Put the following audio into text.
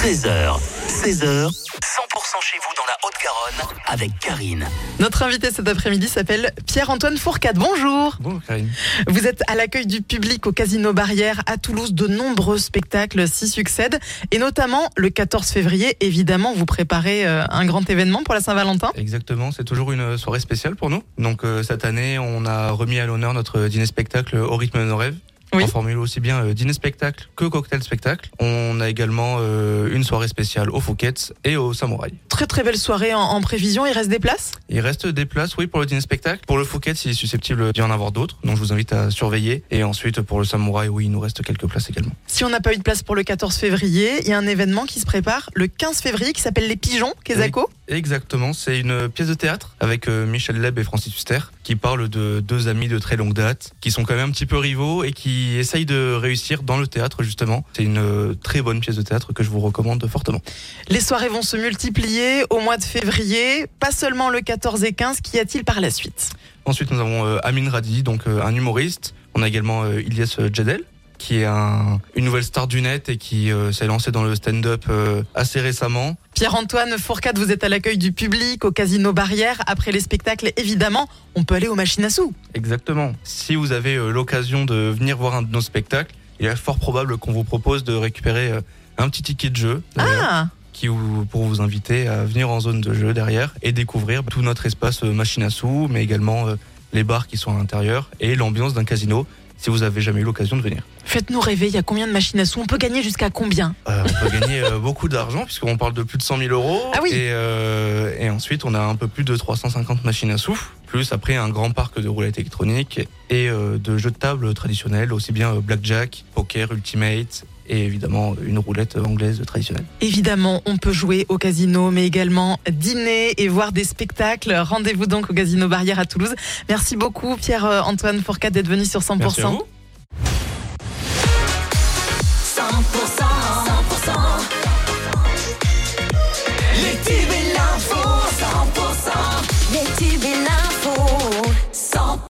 13h, 16h, 100% chez vous dans la Haute-Garonne avec Karine. Notre invité cet après-midi s'appelle Pierre-Antoine Fourcade. Bonjour. Bonjour Karine. Vous êtes à l'accueil du public au Casino Barrière à Toulouse. De nombreux spectacles s'y succèdent. Et notamment le 14 février, évidemment, vous préparez euh, un grand événement pour la Saint-Valentin. Exactement, c'est toujours une soirée spéciale pour nous. Donc euh, cette année, on a remis à l'honneur notre dîner-spectacle Au rythme de nos rêves. Oui. En formule aussi bien euh, dîner-spectacle que cocktail-spectacle. On a également euh, une soirée spéciale au Fouquet's et au Samouraï. Très très belle soirée en, en prévision. Il reste des places? Il reste des places, oui, pour le dîner-spectacle. Pour le Fouquet's, il est susceptible d'y en avoir d'autres, donc je vous invite à surveiller. Et ensuite, pour le Samouraï, oui, il nous reste quelques places également. Si on n'a pas eu de place pour le 14 février, il y a un événement qui se prépare le 15 février qui s'appelle Les Pigeons, Kézako. Exactement, c'est une pièce de théâtre avec euh, Michel Leb et Francis Huster qui parle de deux amis de très longue date qui sont quand même un petit peu rivaux et qui essayent de réussir dans le théâtre justement. C'est une euh, très bonne pièce de théâtre que je vous recommande fortement. Les soirées vont se multiplier au mois de février, pas seulement le 14 et 15. Qu'y a-t-il par la suite? Ensuite, nous avons euh, Amin Radi, donc un humoriste. On a également Ilyes Jadel qui est un- une nouvelle star du net et qui euh, s'est lancé dans le stand-up euh, assez récemment. Pierre-Antoine Fourcade, vous êtes à l'accueil du public au Casino Barrière. Après les spectacles, évidemment, on peut aller aux machines à sous. Exactement. Si vous avez euh, l'occasion de venir voir un de nos spectacles, il est fort probable qu'on vous propose de récupérer un petit ticket de jeu Ah qui vous, pour vous inviter à venir en zone de jeu derrière et découvrir tout notre espace machine à sous, mais également les bars qui sont à l'intérieur et l'ambiance d'un casino si vous avez jamais eu l'occasion de venir. Faites-nous rêver, il y a combien de machines à sous On peut gagner jusqu'à combien? Euh, on peut gagner euh, beaucoup d'argent puisqu'on parle de plus de 100 000 euros. Ah oui. Et, euh, et ensuite, on a un peu plus de 350 machines à sous, plus après un grand parc de roulettes électroniques et de jeux de table traditionnels, aussi bien blackjack, poker, ultimate et évidemment une roulette anglaise traditionnelle. Évidemment, on peut jouer au casino, mais également dîner et voir des spectacles. Rendez-vous donc au Casino Barrière à Toulouse. Merci beaucoup Pierre-Antoine Fourcade d'être venu sur 100%. Merci à vous.